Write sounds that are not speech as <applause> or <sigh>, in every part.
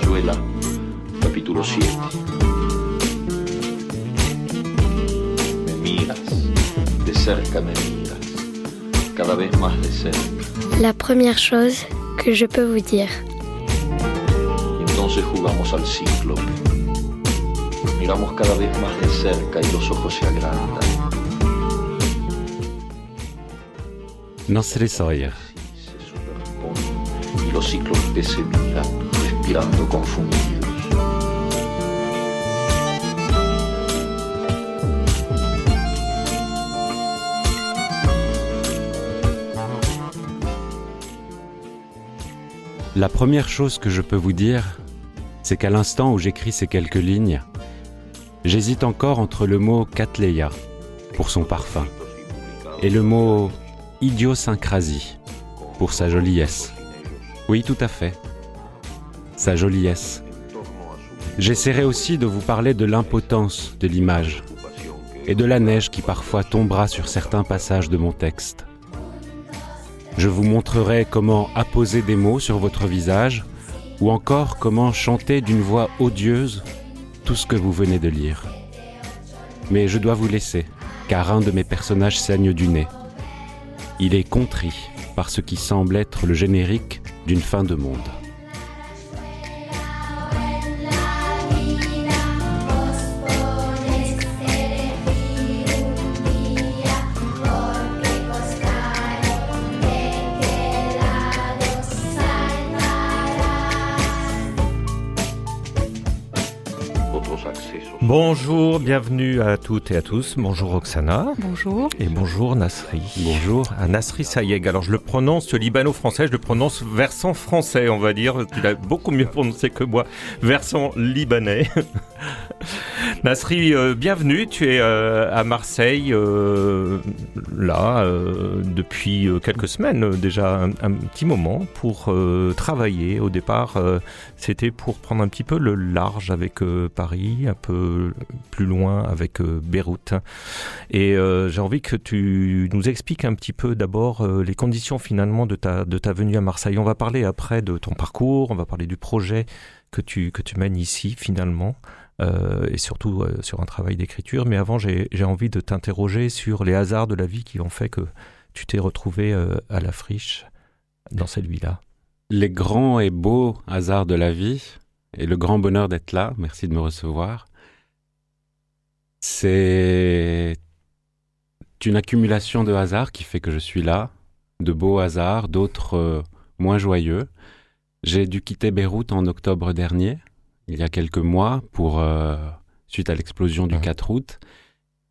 Rayuela, capítulo 7. Me miras, de cerca me miras, cada vez más de cerca. La première chose que je peux vous dire. Entonces jugamos al ciclo. Miramos cada vez más de cerca y los ojos se agrandan. Sawyer. Se superponen y los ciclos que se miran, La première chose que je peux vous dire, c'est qu'à l'instant où j'écris ces quelques lignes, j'hésite encore entre le mot Catleya pour son parfum et le mot idiosyncrasie pour sa joliesse. Oui, tout à fait. Sa joliesse. J'essaierai aussi de vous parler de l'impotence de l'image et de la neige qui parfois tombera sur certains passages de mon texte. Je vous montrerai comment apposer des mots sur votre visage ou encore comment chanter d'une voix odieuse tout ce que vous venez de lire. Mais je dois vous laisser, car un de mes personnages saigne du nez. Il est contrit par ce qui semble être le générique d'une fin de monde. Bonjour, bienvenue à toutes et à tous. Bonjour Oksana. Bonjour. Et bonjour Nasri. Bonjour. Ah, Nasri Sayeg. Alors je le prononce libano-français, je le prononce versant français, on va dire. Tu l'as beaucoup mieux prononcé que moi. Versant libanais. <laughs> <laughs> Nasri, euh, bienvenue. Tu es euh, à Marseille, euh, là, depuis quelques semaines, déjà un, un petit moment, pour travailler. Au départ, c'était pour prendre un petit peu le large avec Paris, un peu plus loin avec Beyrouth. Et j'ai envie que tu nous expliques un petit peu d'abord les conditions finalement de ta, de ta venue à Marseille. On va parler après de ton parcours, on va parler du projet que tu, que tu mènes ici finalement. euh, et surtout euh, sur un travail d'écriture. Mais avant, j'ai envie de t'interroger sur les hasards de la vie qui ont fait que tu t'es retrouvé euh, à la friche dans cette vie-là. Les grands et beaux hasards de la vie et le grand bonheur d'être là, merci de me recevoir, c'est une accumulation de hasards qui fait que je suis là, de beaux hasards, d'autres moins joyeux. J'ai dû quitter Beyrouth en octobre dernier, il y a quelques mois, pour euh, suite à l'explosion du Mhm. 4 août.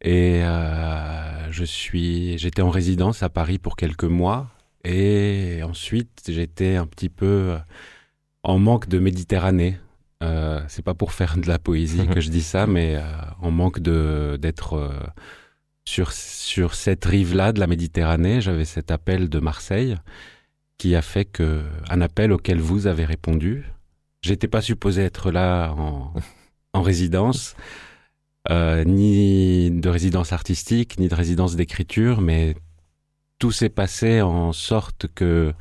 Et euh, je suis, j'étais en résidence à Paris pour quelques mois. Et ensuite, j'étais un petit peu euh, en manque de Méditerranée. Euh, c'est pas pour faire de la poésie <laughs> que je dis ça, mais euh, en manque de d'être sur sur cette rive-là de la Méditerranée. J'avais cet appel de Marseille qui a fait que un appel auquel vous avez répondu. J'étais pas supposé être là en, <laughs> en résidence, euh, ni de résidence artistique, ni de résidence d'écriture, mais tout s'est passé en sorte que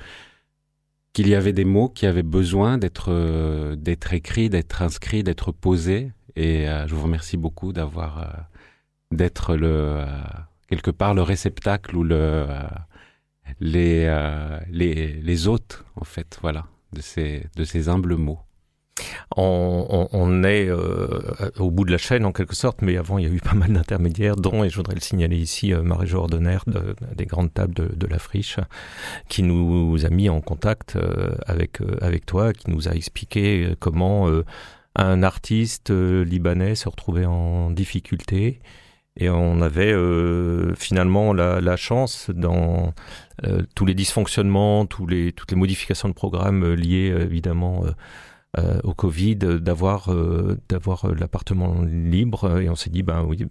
qu'il y avait des mots qui avaient besoin d'être euh, d'être écrits, d'être inscrits, d'être posés. Et euh, je vous remercie beaucoup d'avoir euh, d'être le euh, quelque part le réceptacle ou le euh, les, euh, les les hôtes en fait voilà de ces de ces humbles mots. On, on- on est euh, au bout de la chaîne en quelque sorte, mais avant il y a eu pas mal d'intermédiaires, dont, et je voudrais le signaler ici, euh, Marie-Jo Ordonner de- des grandes tables de, de la friche, qui nous a mis en contact euh, avec, euh, avec toi, qui nous a expliqué comment un artiste libanais se retrouvait en difficulté. Et on avait euh, finalement la, la chance dans euh, tous les dysfonctionnements, tous les, toutes les modifications de programme euh, liées euh, évidemment euh, euh, au Covid, d'avoir d'avoir l'appartement libre. Et on s'est dit, ben oui,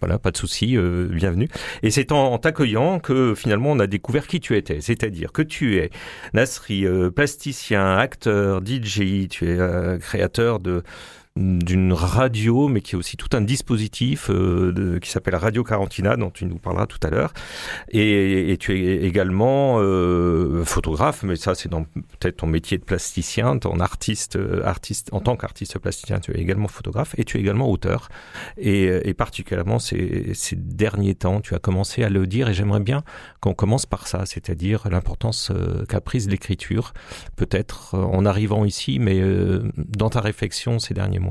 voilà, pas de souci, bienvenue. Et c'est en, en t'accueillant que finalement on a découvert qui tu étais. C'est-à-dire que tu es Nasri, plasticien, acteur, DJ, tu es créateur de d'une radio, mais qui est aussi tout un dispositif euh, qui s'appelle Radio Carantina, dont tu nous parleras tout à l'heure. Et, tu es également euh, photographe, mais ça c'est peut-être ton métier de plasticien, ton artiste, euh, artiste en tant qu'artiste plasticien, tu es également photographe et tu es également auteur. Et, particulièrement ces derniers temps, tu as commencé à le dire, et j'aimerais bien qu'on commence par ça, c'est-à-dire l'importance qu'a prise l'écriture, peut-être en arrivant ici, mais dans ta réflexion ces derniers mois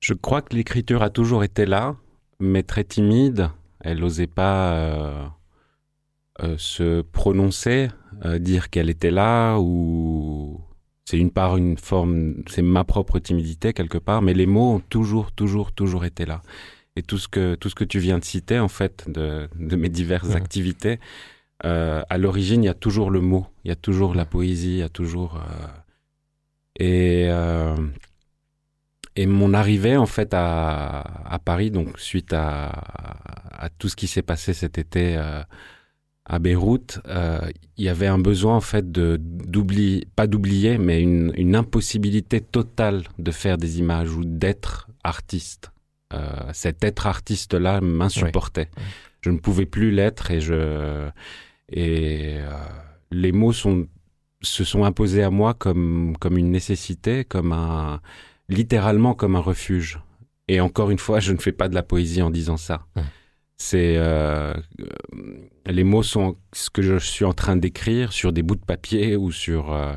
Je crois que l'écriture a toujours été là, mais très timide. Elle n'osait pas euh, euh, se prononcer, euh, dire qu'elle était là, ou c'est une part, une forme, c'est ma propre timidité quelque part, mais les mots ont toujours, toujours, toujours été là. Et tout ce que, tout ce que tu viens de citer, en fait, de, mes diverses activités, à l'origine, il y a toujours le mot, il y a toujours la poésie, il y a toujours... et et mon arrivée en fait à, à Paris, donc suite à, à, tout ce qui s'est passé cet été euh, à Beyrouth, euh, il y avait un besoin en fait de d'oublier, pas d'oublier, mais une, une, impossibilité totale de faire des images ou d'être artiste. Euh, cet être artiste-là m'insupportait. Je ne pouvais plus l'être et je et les mots sont se sont imposés à moi comme comme une nécessité, comme un littéralement comme un refuge. Et encore une fois, je ne fais pas de la poésie en disant ça. C'est euh, les mots sont ce que je suis en train d'écrire sur des bouts de papier ou sur euh,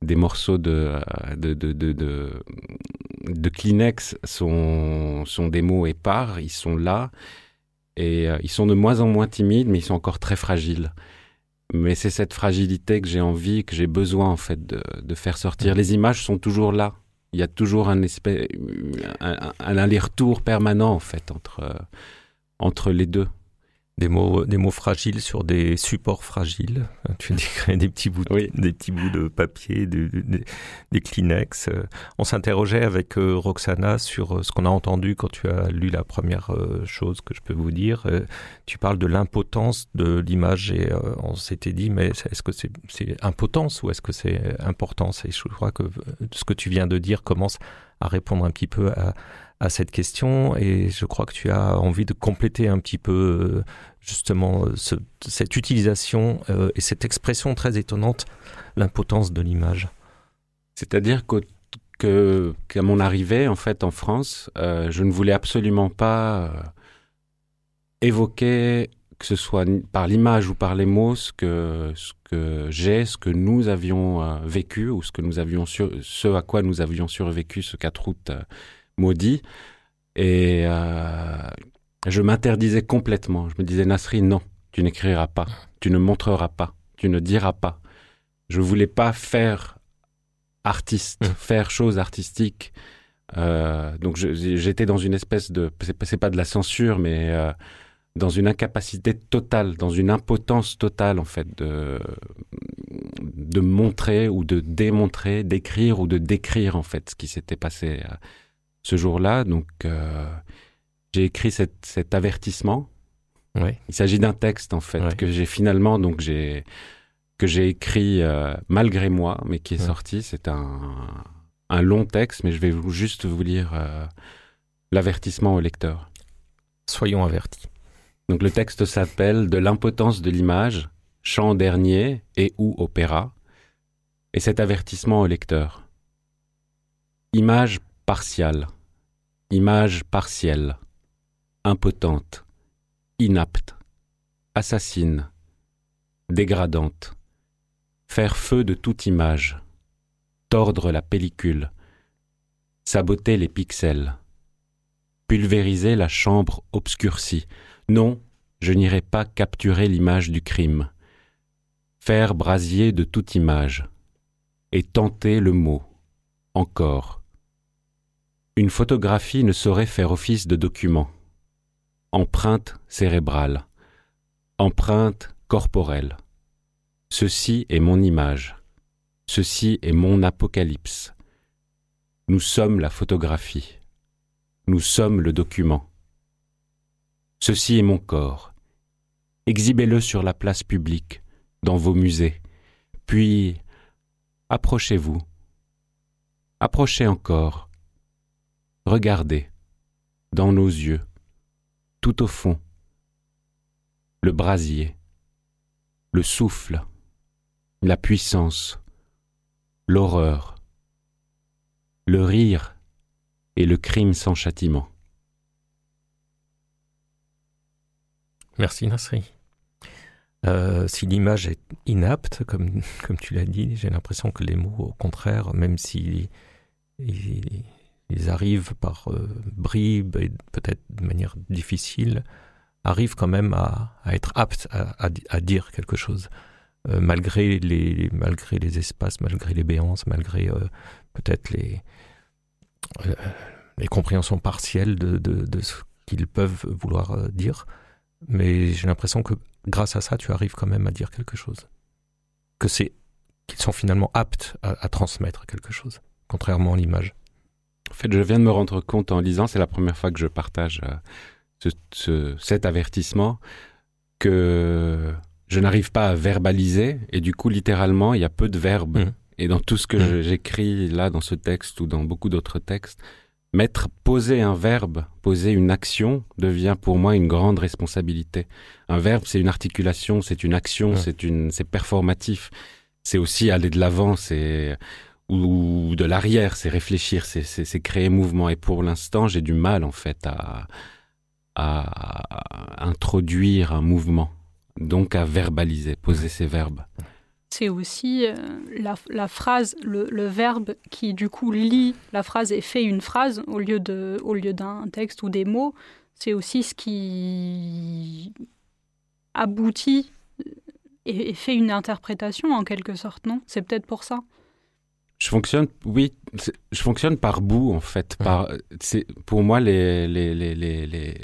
des morceaux de de, de, de, de, Kleenex sont, sont des mots épars, ils sont là et euh, ils sont de moins en moins timides, mais ils sont encore très fragiles. Mais c'est cette fragilité que j'ai envie, que j'ai besoin en fait de, de faire sortir. Les images sont toujours là, il y a toujours un, espèce, un, aller-retour permanent en fait entre, euh, entre les deux. Des mots, des mots fragiles sur des supports fragiles. Tu décris des petits bouts, de, des petits bouts de papier, des Kleenex. On s'interrogeait avec euh, Roxana sur euh, ce qu'on a entendu quand tu as lu la première chose que je peux vous dire. Tu parles de l'impotence de l'image et on s'était dit, mais est-ce que c'est impotence ou est-ce que c'est importance Et je crois que ce que tu viens de dire commence à répondre un petit peu à, cette question et je crois que tu as envie de compléter un petit peu justement ce, cette utilisation euh, et cette expression très étonnante, l'impotence de l'image. C'est-à-dire que qu'à mon arrivée en fait en France, euh, je ne voulais absolument pas euh, évoquer que ce soit par l'image ou par les mots ce que ce que j'ai, ce que nous avions vécu ou ce que nous avions sur, ce à quoi nous avions survécu ce 4 août maudit et je m'interdisais complètement. Je me disais, Nasri, non, tu n'écriras pas, tu ne montreras pas, tu ne diras pas. Je voulais pas faire artiste, mmh. faire chose artistique. Euh, donc j'étais dans une espèce de, c'est pas de la censure, mais euh, dans une incapacité totale, dans une impotence totale en fait de de montrer ou de démontrer, d'écrire ou de décrire en fait ce qui s'était passé euh, ce jour-là. Donc j'ai écrit cet avertissement. Il s'agit d'un texte en fait que j'ai finalement donc j'ai que j'ai écrit euh, malgré moi, mais qui est sorti. C'est un, un long texte, mais je vais juste vous lire euh, l'avertissement au lecteur. Soyons avertis. Donc le texte s'appelle De l'impotence de l'image, chant dernier et ou opéra. Et cet avertissement au lecteur. Image partiale. Image partielle impotente, inapte, assassine, dégradante, faire feu de toute image, tordre la pellicule, saboter les pixels, pulvériser la chambre obscurcie. Non, je n'irai pas capturer l'image du crime, faire brasier de toute image, et tenter le mot, encore. Une photographie ne saurait faire office de document empreinte cérébrale, empreinte corporelle. Ceci est mon image, ceci est mon apocalypse. Nous sommes la photographie, nous sommes le document. Ceci est mon corps. Exhibez-le sur la place publique, dans vos musées, puis approchez-vous. Approchez encore, regardez, dans nos yeux, tout au fond, le brasier, le souffle, la puissance, l'horreur, le rire et le crime sans châtiment. Merci Nasri. Euh, si l'image est inapte, comme, <laughs> comme tu l'as dit, j'ai l'impression que les mots, au contraire, même s'ils ils, arrivent par euh, bribes et peut-être de manière difficile, arrivent quand même à, être aptes à, dire quelque chose, euh, malgré, les, malgré les espaces, malgré les béances, malgré peut-être les, les compréhensions partielles de, de, de ce qu'ils peuvent vouloir dire mais j'ai l'impression que grâce à ça, tu arrives quand même à dire quelque chose. Que c'est qu'ils sont finalement aptes à, transmettre quelque chose, contrairement à l'image. En fait, je viens de me rendre compte en lisant, c'est la première fois que je partage euh, cet avertissement, que je n'arrive pas à verbaliser, et du coup, littéralement, il y a peu de verbes. Mmh. Et dans tout ce que mmh. j'écris là, dans ce texte ou dans beaucoup d'autres textes, Mettre, poser un verbe, poser une action devient pour moi une grande responsabilité. Un verbe, c'est une articulation, c'est une action, c'est une, c'est performatif. C'est aussi aller de l'avant, c'est ou de l'arrière, c'est réfléchir, c'est, c'est, créer mouvement. Et pour l'instant, j'ai du mal en fait à, à introduire un mouvement, donc à verbaliser, poser ces verbes c'est aussi euh, la, phrase, le, verbe qui du coup lit la phrase et fait une phrase au lieu de, au lieu d'un texte ou des mots. C'est aussi ce qui aboutit et, fait une interprétation en quelque sorte, non? C'est peut-être pour ça. Je fonctionne, oui, je fonctionne par bout en fait. Par, c'est pour moi les les, les, les,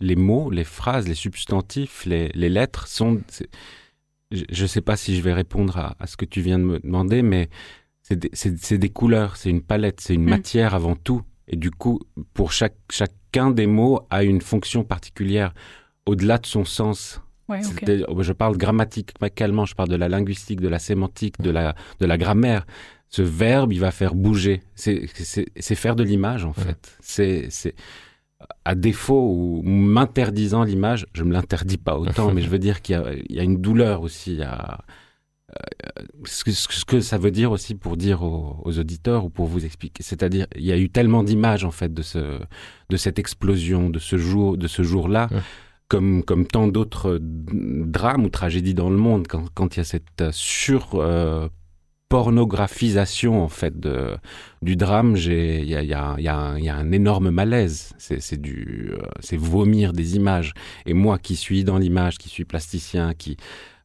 les, mots, les phrases, les substantifs, les, les lettres sont je ne sais pas si je vais répondre à, ce que tu viens de me demander, mais c'est des, couleurs, c'est une palette, c'est une mm. matière avant tout. Et du coup, pour chaque, chacun des mots a une fonction particulière au-delà de son sens. Je parle grammaticalement, je parle de la linguistique, de la sémantique, de la, de la grammaire. Ce verbe, il va faire bouger. C'est faire de l'image, en fait. C'est à défaut ou m'interdisant l'image, je me l'interdis pas autant, <laughs> mais je veux dire qu'il y, a une douleur aussi à euh, ce, que, ça veut dire aussi pour dire aux, auditeurs ou pour vous expliquer. C'est-à-dire, il y a eu tellement d'images en fait de ce, de cette explosion, de ce jour, de ce jour-là. Comme, comme tant d'autres drames ou tragédies dans le monde, quand, quand il y a cette sur euh, pornographisation en fait de, du drame, il y a, y, a, y, a y a, un énorme malaise. C'est du, euh, c'est vomir des images. Et moi qui suis dans l'image, qui suis plasticien, qui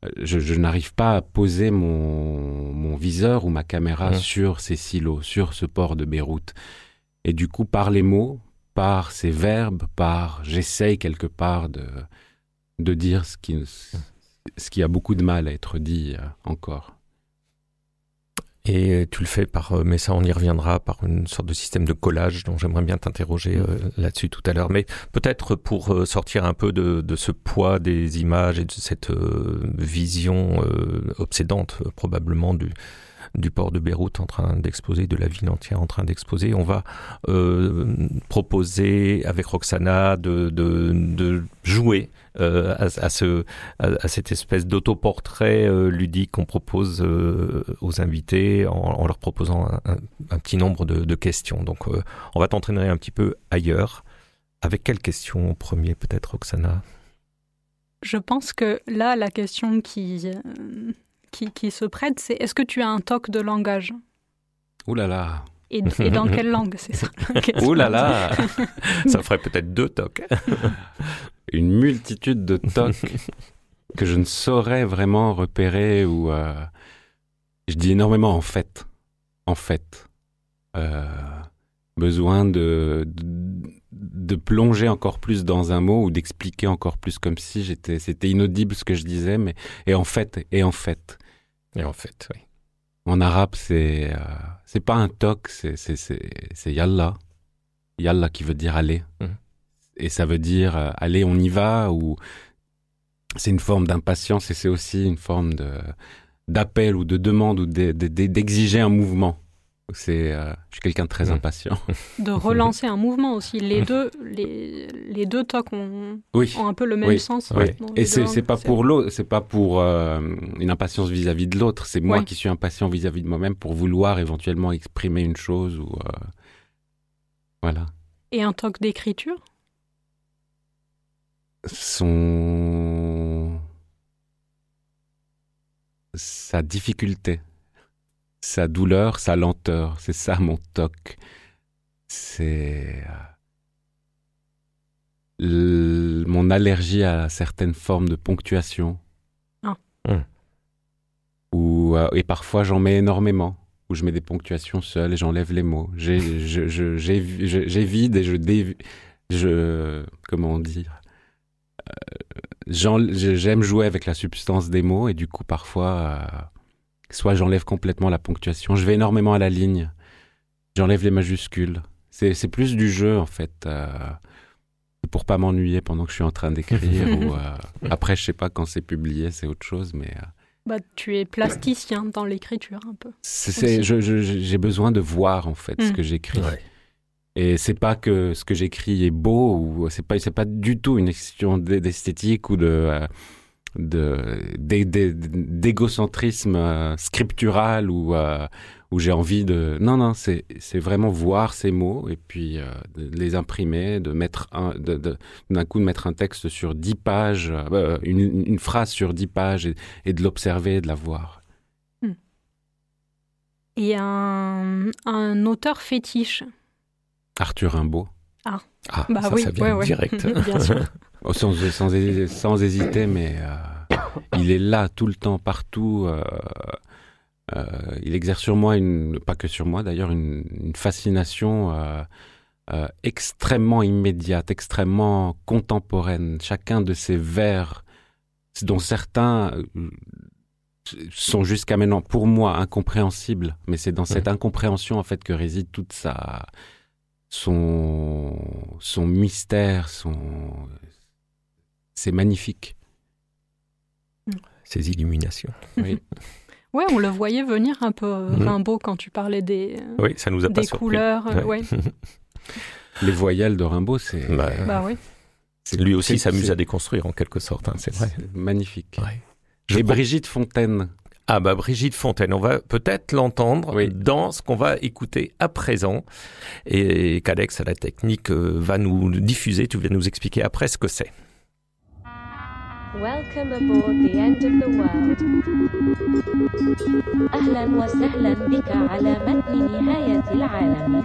euh, je, je n'arrive pas à poser mon, mon viseur ou ma caméra sur ces silos, sur ce port de Beyrouth. Et du coup, par les mots, par ces verbes, par j'essaye quelque part de, de dire ce qui, ce qui a beaucoup de mal à être dit euh, encore. Et tu le fais par, euh, mais ça on y reviendra, par une sorte de système de collage dont j'aimerais bien t'interroger mm. euh, là-dessus tout à l'heure. Mais peut-être pour euh, sortir un peu de, de, ce poids des images et de cette vision obsédante probablement du, du port de Beyrouth en train d'exposer, de la ville entière en train d'exposer. On va euh, proposer avec Roxana de, de, de jouer euh, à, à, ce, à, cette espèce d'autoportrait euh, ludique qu'on propose euh, aux invités en, en, leur proposant un, un, petit nombre de, de questions. Donc euh, on va t'entraîner un petit peu ailleurs. Avec quelle question en premier peut-être Roxana? Je pense que là, la question qui, qui, se prête, c'est est-ce que tu as un toc de langage? Ouh là là et, dans quelle langue, c'est ça Ouh là là <laughs> Ça ferait peut-être deux tocs. <laughs> Une multitude de tocs <laughs> que je ne saurais vraiment repérer ou... Euh, je dis énormément en fait. En fait. Euh, besoin de, de, plonger encore plus dans un mot ou d'expliquer encore plus comme si j'étais c'était inaudible ce que je disais mais et en fait et en fait et en fait, oui. En arabe, c'est euh, c'est pas un toc, c'est c'est c'est yalla. Yalla qui veut dire aller. Mhm. Et ça veut dire euh, allez, on y va ou c'est une forme d'impatience et c'est aussi une forme de d'appel ou de demande ou d'exiger un mouvement. C'est, euh, je suis quelqu'un de très Mm. impatient. <laughs> De relancer un mouvement aussi. Les deux, les, les deux tocs ont, Oui. ont un peu le même Oui. sens. Oui. Et c'est pas pour l'autre, c'est pas pour euh, une impatience vis-à-vis de l'autre. C'est moi qui suis impatient vis-à-vis de moi-même pour vouloir éventuellement exprimer une chose ou euh, voilà. Et un toc d'écriture? Son sa difficulté, sa douleur, sa lenteur, c'est ça mon toc. C'est euh, l- mon allergie à certaines formes de ponctuation. Ah. Ou, euh, et parfois j'en mets énormément, où je mets des ponctuations seules et j'enlève les mots. J'ai- je- je- j'évi- je- J'évite et je, dévi- je comment dire? J'aime jouer avec la substance des mots et du coup parfois, euh, soit j'enlève complètement la ponctuation, je vais énormément à la ligne, j'enlève les majuscules. C'est c'est plus du jeu en fait, euh, pour pas m'ennuyer pendant que je suis en train d'écrire. <laughs> ou euh, après, je sais pas quand c'est publié, c'est autre chose, mais euh, bah, Tu es plasticien dans l'écriture un peu. j'ai besoin de voir en fait ce Mm. que j'écris. Ouais. Et c'est pas que ce que j'écris est beau ou c'est pas pas du tout une question d'e- d'esthétique ou de euh, d'égocentrisme euh, scriptural ou euh, où j'ai envie de non non c'est vraiment voir ces mots et puis les imprimer de mettre un d'un coup de mettre un texte sur dix pages euh, une, phrase sur dix pages et, et de l'observer de la voir Et un, un auteur fétiche? Arthur Rimbaud Ah, Bah ça, oui, ça vient ouais, ouais. direct. <laughs> Bien sûr. <laughs> Sans, sans, hé- sans hésiter, mais euh, il est là tout le temps, partout. euh, euh, il exerce sur moi, une, pas que sur moi d'ailleurs, une, une fascination euh, euh, extrêmement immédiate, extrêmement contemporaine. Chacun de ces vers, dont certains sont jusqu'à maintenant, pour moi, incompréhensibles, mais c'est dans cette incompréhension en fait que réside toute sa son son mystère, son c'est magnifique. Ces illuminations. Oui. <laughs> Ouais, on le voyait venir un peu euh, Mhm. Rimbaud quand tu parlais des, euh, Oui, ça nous a pas des couleurs. euh, Ouais. ouais. <laughs> Les voyelles de Rimbaud, c'est Bah, Bah oui. c'est- Lui aussi s'amuse à déconstruire en quelque sorte, hein, c'est vrai. c'est magnifique. Ouais. Et Brigitte Fontaine, Ah bah Brigitte Fontaine, on va peut-être l'entendre Oui. dans ce qu'on va écouter à présent et qu'Alex à la technique euh, va nous diffuser, tu vas nous expliquer après ce que c'est. Welcome aboard the end of the world. أهلا وسهلا بك على متن نهاية العالم.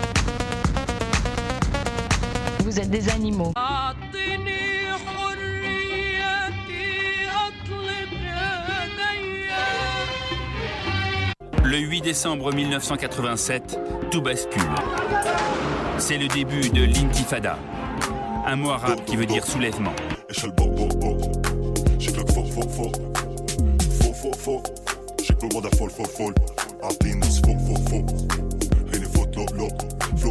Vous êtes des animaux. Le 8 décembre 1987, tout bascule. C'est le début de l'intifada, un mot arabe qui veut dire soulèvement. ايش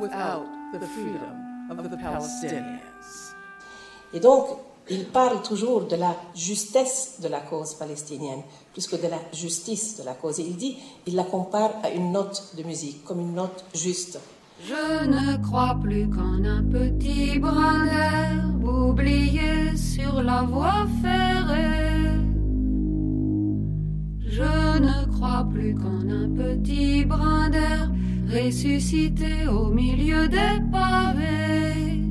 without the freedom of the Palestinians. Et donc, il parle toujours de la justesse de la cause palestinienne, plus que de la justice de la cause. Et il dit, il la compare à une note de musique, comme une note juste. Je ne crois plus qu'en un petit brin d'herbe oublié sur la voie ferrée. Je ne crois plus qu'en un petit brin d'herbe ressuscité au milieu des pavés.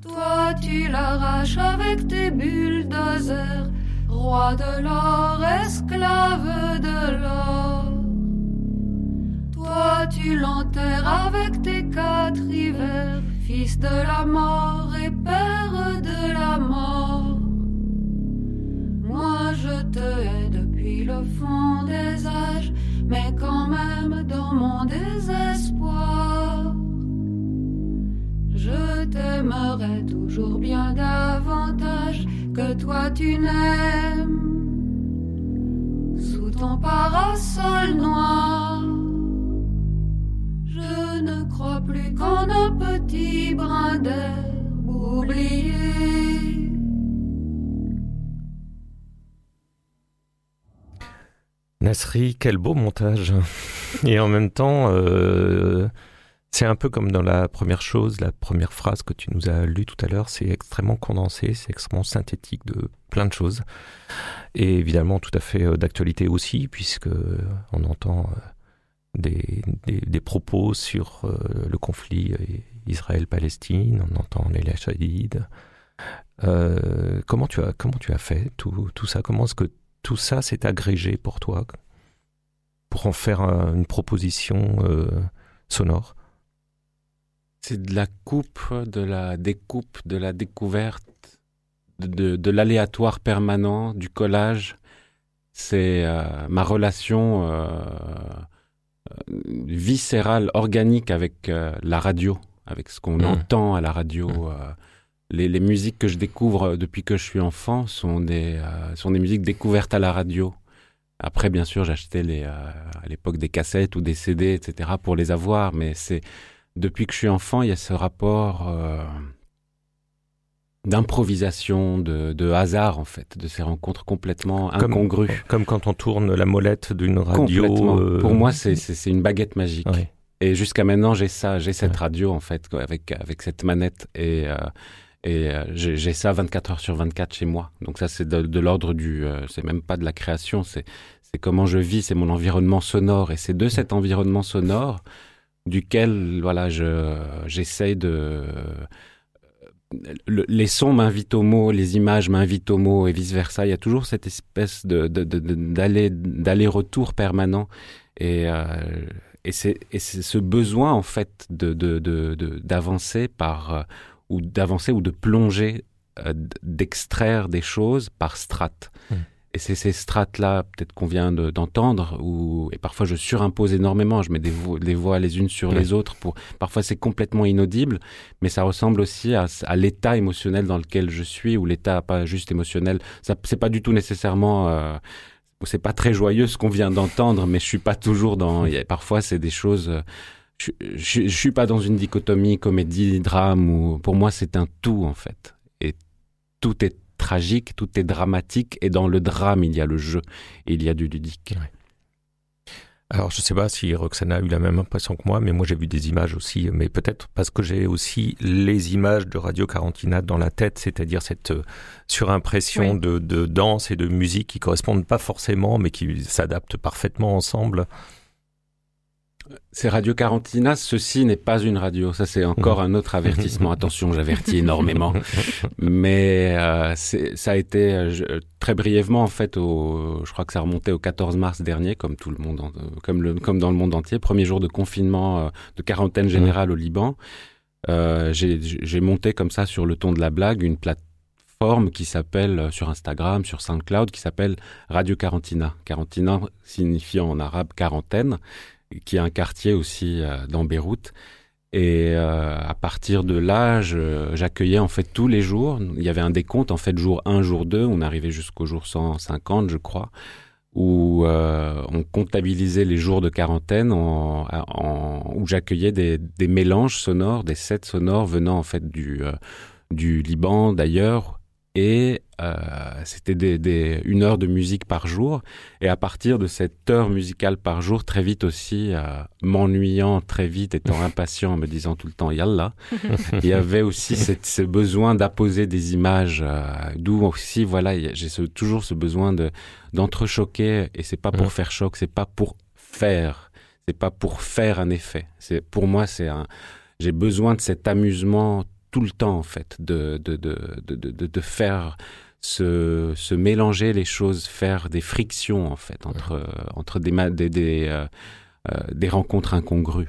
Toi, tu l'arraches avec tes bulldozers, roi de l'or, esclave de l'or. Toi, tu l'enterres avec tes quatre hivers, fils de la mort et père de la mort. Moi, je te hais depuis le fond des âges, mais quand même dans mon désespoir. Je t'aimerai toujours bien davantage que toi tu n'aimes. Sous ton parasol noir, je ne crois plus qu'en un petit brin d'herbe oublié. Nasri, quel beau montage. Et en même temps, euh, c'est un peu comme dans la première chose, la première phrase que tu nous as lue tout à l'heure, c'est extrêmement condensé, c'est extrêmement synthétique de plein de choses. Et évidemment tout à fait euh, d'actualité aussi, puisque on entend euh, des, des, propos sur euh, le conflit Israël-Palestine, on entend Léla Shahid. Euh, comment, tu as, comment tu as fait tout, tout ça? Comment est-ce que tout ça s'est agrégé pour toi pour en faire un, une proposition euh, sonore C'est de la coupe, de la découpe, de la découverte, de, de, de l'aléatoire permanent, du collage. C'est euh, ma relation euh, viscérale, organique avec la radio, avec ce qu'on mmh. entend à la radio. Mmh. Les, les, musiques que je découvre depuis que je suis enfant sont des, euh, sont des musiques découvertes à la radio. Après, bien sûr, j'achetais les, euh, à l'époque des cassettes ou des CD, etc., pour les avoir, mais c'est depuis que je suis enfant, il y a ce rapport euh, d'improvisation, de, de, hasard, en fait, de ces rencontres complètement incongrues. Comme, comme quand on tourne la molette d'une radio. Euh... Pour moi, c'est une baguette magique. Et jusqu'à maintenant, j'ai ça, j'ai cette ouais. radio, en fait, avec, avec cette manette. Et. Euh, et euh, j'ai ça 24 heures sur 24 chez moi. Donc ça, c'est de, l'ordre du... Euh, c'est même pas de la création, c'est comment je vis, c'est mon environnement sonore. Et c'est de cet environnement sonore duquel, voilà, j'essaye je, de... Le, les sons m'invitent au mot, les images m'invitent au mot et vice-versa. Il y a toujours cette espèce d'aller-retour permanent. Et... Euh, et c'est ce besoin en fait d'avancer de, par ou d'avancer ou de plonger, euh, d'extraire des choses par strates. Mmh. Et c'est ces strates-là, peut-être qu'on vient d'entendre, de, ou et parfois je surimpose énormément, je mets des, vo des voix les unes sur les autres. Pour parfois c'est complètement inaudible, mais ça ressemble aussi à, à l'état émotionnel dans lequel je suis, ou l'état pas juste émotionnel. Ça c'est pas du tout nécessairement. Euh, c'est pas très joyeux ce qu'on vient d'entendre, mais je suis pas toujours dans. A, parfois c'est des choses. Euh, je, je, je, suis pas dans une dichotomie comédie drame ou pour moi c'est un tout en fait et tout est tragique tout est dramatique et dans le drame il y a le jeu et il y a du ludique ouais. alors je sais pas si Roxana a eu la même impression que moi mais moi j'ai vu des images aussi mais peut-être parce que j'ai aussi les images de Radio Carantina dans la tête c'est-à-dire cette euh, surimpression oui. de, de danse et de musique qui correspondent pas forcément mais qui s'adaptent parfaitement ensemble c'est Radio Carantina, ceci n'est pas une radio. Ça, c'est encore un autre avertissement. Attention, j'avertis énormément. <laughs> Mais euh, ça a été euh, très brièvement, en fait, au, je crois que ça remontait au 14 mars dernier, comme tout le monde, comme, le, comme dans le monde entier. Premier jour de confinement, euh, de quarantaine générale au Liban. Euh, J'ai monté comme ça sur le ton de la blague une plateforme qui s'appelle euh, sur Instagram, sur SoundCloud, qui s'appelle Radio Carantina. Carantina signifiant en arabe quarantaine qui est un quartier aussi euh, dans Beyrouth. Et euh, à partir de là, j'accueillais en fait tous les jours. Il y avait un décompte en fait jour 1, jour 2. On arrivait jusqu'au jour 150, je crois, où euh, on comptabilisait les jours de quarantaine, en, en, où j'accueillais des, des, mélanges sonores, des sets sonores venant en fait du, euh, du Liban d'ailleurs, et euh, c'était des, des, une heure de musique par jour. Et à partir de cette heure musicale par jour, très vite aussi, euh, m'ennuyant très vite, étant <laughs> impatient, me disant tout le temps Yallah, <laughs> il y avait aussi cette, ce besoin d'apposer des images, euh, d'où aussi, voilà, j'ai ce, toujours ce besoin de d'entrechoquer. Et c'est pas pour faire choc, c'est pas pour faire, c'est pas pour faire un effet. C'est pour moi, c'est un, j'ai besoin de cet amusement tout le temps en fait de de de de de, de faire se, se mélanger les choses, faire des frictions en fait entre ouais. entre des des des, euh, euh, des rencontres incongrues.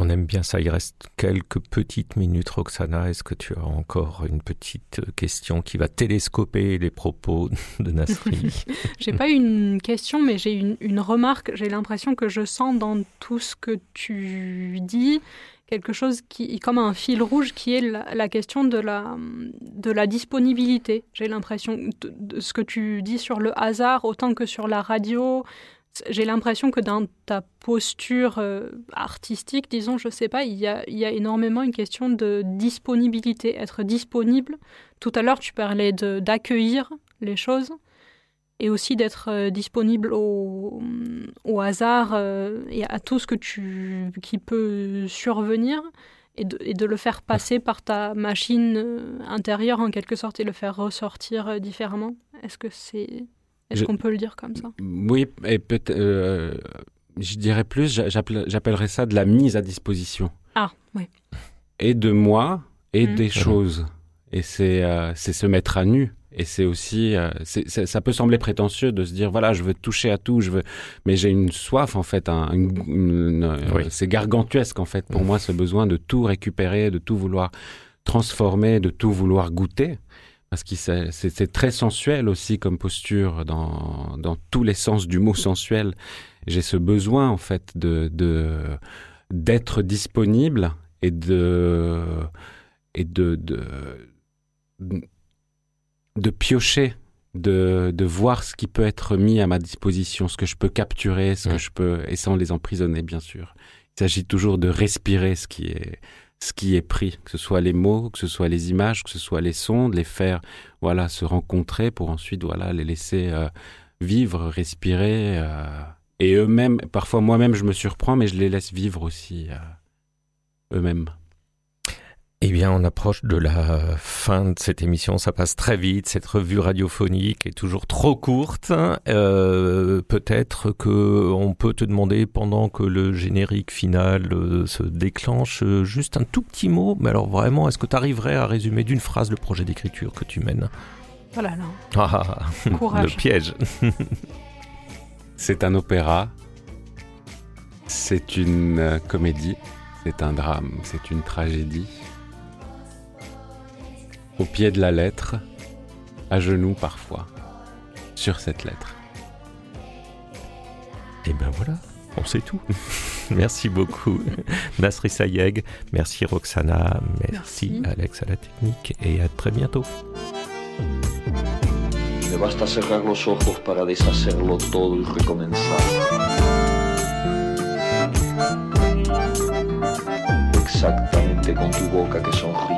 On aime bien ça. Il reste quelques petites minutes, Roxana. Est-ce que tu as encore une petite question qui va télescoper les propos <laughs> de Nasri? <laughs> J'ai pas une question, mais j'ai une, une remarque. J'ai l'impression que je sens dans tout ce que tu dis quelque chose qui, comme un fil rouge, qui est la, question de la, de la disponibilité. J'ai l'impression de, de ce que tu dis sur le hasard, autant que sur la radio. J'ai l'impression que dans ta posture euh, artistique, disons, je sais pas, il y, a, il y a énormément une question de disponibilité, être disponible. Tout à l'heure, tu parlais d'accueillir les choses et aussi d'être euh, disponible au, au hasard euh, et à tout ce que tu, qui peut survenir et de, et de le faire passer par ta machine euh, intérieure en quelque sorte et le faire ressortir différemment. Est-ce que c'est est-ce qu'on peut le dire comme ça? Oui, et peut euh, je dirais plus, j'appellerais ça de la mise à disposition. Ah, oui. Et de moi et mmh. des choses. Et c'est euh, se mettre à nu. Et c'est aussi, euh, ça peut sembler prétentieux de se dire voilà, je veux toucher à tout, je veux, mais j'ai une soif en fait, un, une, une, oui. c'est gargantuesque en fait pour mmh. moi ce besoin de tout récupérer, de tout vouloir transformer, de tout vouloir goûter, parce que c'est très sensuel aussi comme posture dans, dans tous les sens du mot sensuel. J'ai ce besoin en fait de d'être disponible et de et de, de de piocher, de, de voir ce qui peut être mis à ma disposition, ce que je peux capturer, ce que je peux, et sans les emprisonner, bien sûr. Il s'agit toujours de respirer ce qui est, ce qui est pris, que ce soit les mots, que ce soit les images, que ce soit les sons, de les faire, voilà, se rencontrer pour ensuite, voilà, les laisser euh, vivre, respirer, euh, et eux-mêmes, parfois moi-même je me surprends, mais je les laisse vivre aussi euh, eux-mêmes. Eh bien, on approche de la fin de cette émission. Ça passe très vite. Cette revue radiophonique est toujours trop courte. Euh, Peut-être que on peut te demander pendant que le générique final euh, se déclenche euh, juste un tout petit mot. Mais alors vraiment, est-ce que tu arriverais à résumer d'une phrase le projet d'écriture que tu mènes? Voilà, là. Ah, Courage. Le piège. <laughs> C'est un opéra. C'est une comédie. C'est un drame. C'est une tragédie au pied de la lettre, à genoux parfois, sur cette lettre. Et ben voilà, on sait tout. <laughs> merci beaucoup <laughs> Nasri Sayeg, merci Roxana, merci, merci Alex à la technique et à très bientôt. Me basta cerrar los ojos para deshacerlo todo y recomenzar. Exactamente con tu boca que sonríe